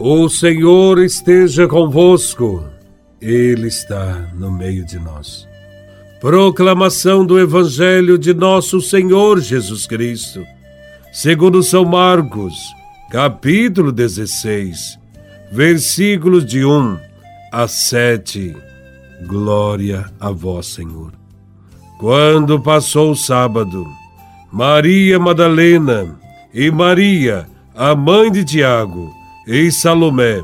O Senhor esteja convosco, Ele está no meio de nós. Proclamação do Evangelho de Nosso Senhor Jesus Cristo, segundo São Marcos, capítulo 16, versículos de 1 a 7. Glória a Vós, Senhor. Quando passou o sábado, Maria Madalena e Maria, a mãe de Tiago, e Salomé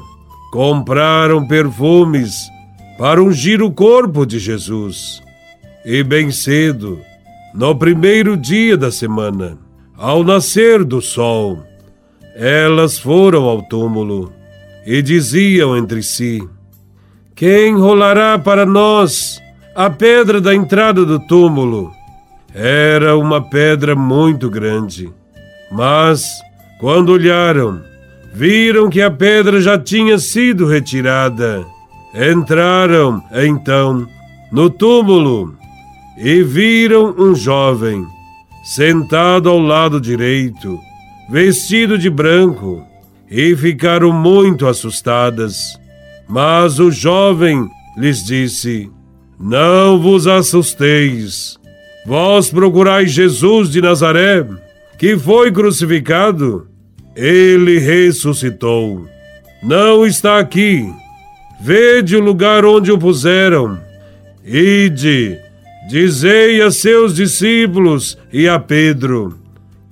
compraram perfumes para ungir o corpo de Jesus. E bem cedo, no primeiro dia da semana, ao nascer do sol, elas foram ao túmulo e diziam entre si: Quem rolará para nós a pedra da entrada do túmulo? Era uma pedra muito grande, mas, quando olharam, viram que a pedra já tinha sido retirada. Entraram, então, no túmulo e viram um jovem sentado ao lado direito, vestido de branco, e ficaram muito assustadas. Mas o jovem lhes disse: Não vos assusteis. Vós procurais Jesus de Nazaré, que foi crucificado ele ressuscitou. Não está aqui. Vede o lugar onde o puseram. Ide, dizei a seus discípulos e a Pedro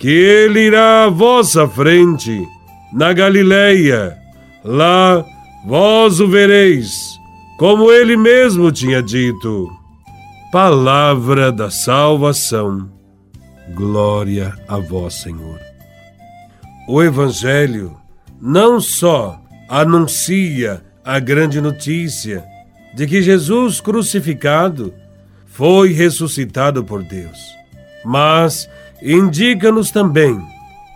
que ele irá à vossa frente, na Galileia. Lá vós o vereis, como ele mesmo tinha dito. Palavra da salvação. Glória a vós, Senhor. O Evangelho não só anuncia a grande notícia de que Jesus crucificado foi ressuscitado por Deus, mas indica-nos também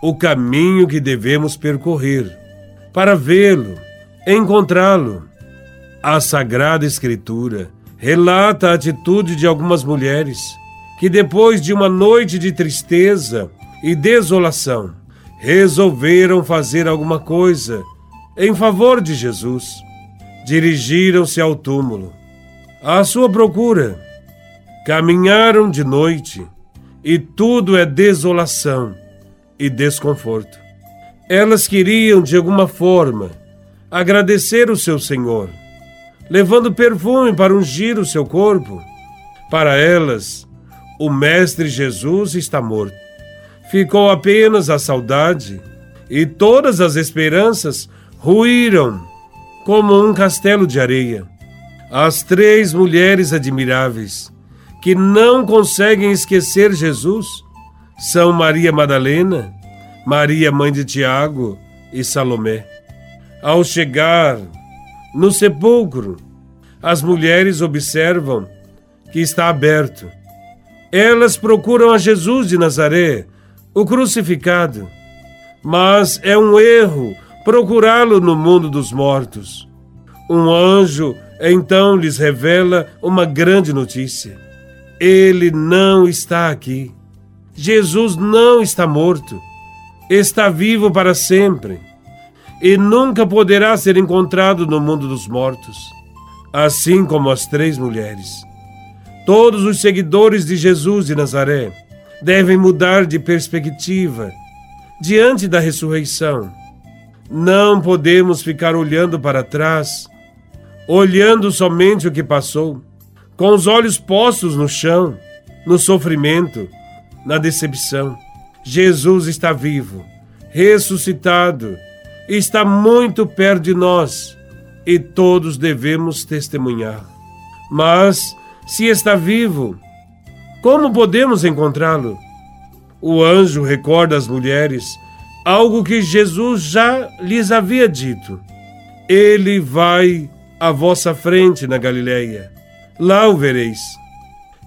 o caminho que devemos percorrer para vê-lo, encontrá-lo. A Sagrada Escritura relata a atitude de algumas mulheres que, depois de uma noite de tristeza e desolação, resolveram fazer alguma coisa em favor de Jesus. Dirigiram-se ao túmulo. À sua procura, caminharam de noite e tudo é desolação e desconforto. Elas queriam, de alguma forma, agradecer o seu Senhor, levando perfume para ungir o seu corpo. Para elas, o Mestre Jesus está morto ficou apenas a saudade, e todas as esperanças ruíram como um castelo de areia. As três mulheres admiráveis que não conseguem esquecer Jesus são Maria Madalena, Maria, mãe de Tiago e Salomé. Ao chegar no sepulcro, as mulheres observam que está aberto. Elas procuram a Jesus de Nazaré, o crucificado. Mas é um erro procurá-lo no mundo dos mortos. Um anjo então lhes revela uma grande notícia. Ele não está aqui. Jesus não está morto. Está vivo para sempre e nunca poderá ser encontrado no mundo dos mortos. Assim como as três mulheres. Todos os seguidores de Jesus de Nazaré devem mudar de perspectiva diante da ressurreição. Não podemos ficar olhando para trás, olhando somente o que passou, com os olhos postos no chão, no sofrimento, na decepção. Jesus está vivo, ressuscitado, está muito perto de nós e todos devemos testemunhar. Mas, se está vivo, como podemos encontrá-lo? O anjo recorda às mulheres algo que Jesus já lhes havia dito. Ele vai à vossa frente na Galileia. Lá o vereis.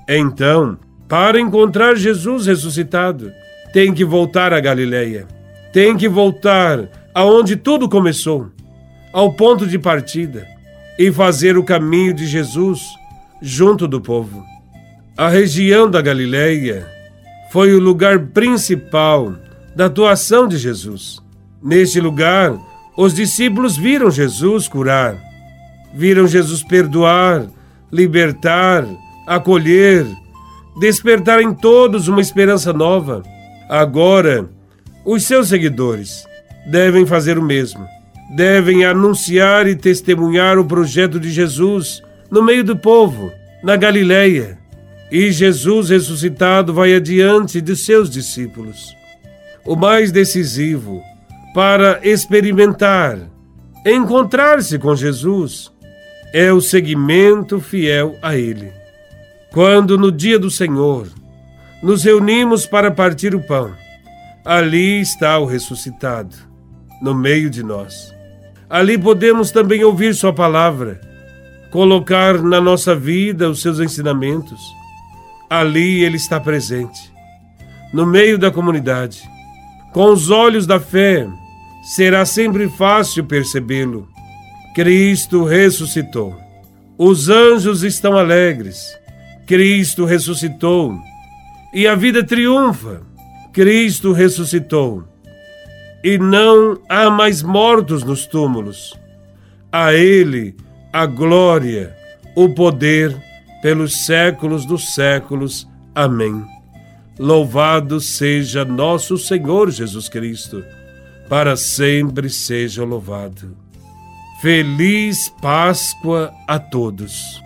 Então, para encontrar Jesus ressuscitado, tem que voltar à Galileia. Tem que voltar aonde tudo começou, ao ponto de partida, e fazer o caminho de Jesus junto do povo. A região da Galileia foi o lugar principal da atuação de Jesus. Neste lugar, Os discípulos viram Jesus curar, viram Jesus perdoar, libertar, acolher, despertar em todos uma esperança nova. Agora, os seus seguidores devem fazer o mesmo. Devem anunciar e testemunhar o projeto de Jesus no meio do povo, na Galileia. E Jesus ressuscitado vai adiante de seus discípulos. O mais decisivo para experimentar, encontrar-se com Jesus, é o seguimento fiel a Ele. Quando no dia do Senhor nos reunimos para partir o pão, ali está o ressuscitado, no meio de nós. Ali podemos também ouvir Sua palavra, colocar na nossa vida os seus ensinamentos. Ali Ele está presente, no meio da comunidade. Com os olhos da fé, será sempre fácil percebê-lo. Cristo ressuscitou. Os anjos estão alegres. Cristo ressuscitou. E a vida triunfa. Cristo ressuscitou. E não há mais mortos nos túmulos. A Ele a glória, o poder pelos séculos dos séculos. Amém. Louvado seja nosso Senhor Jesus Cristo, para sempre seja louvado. Feliz Páscoa a todos.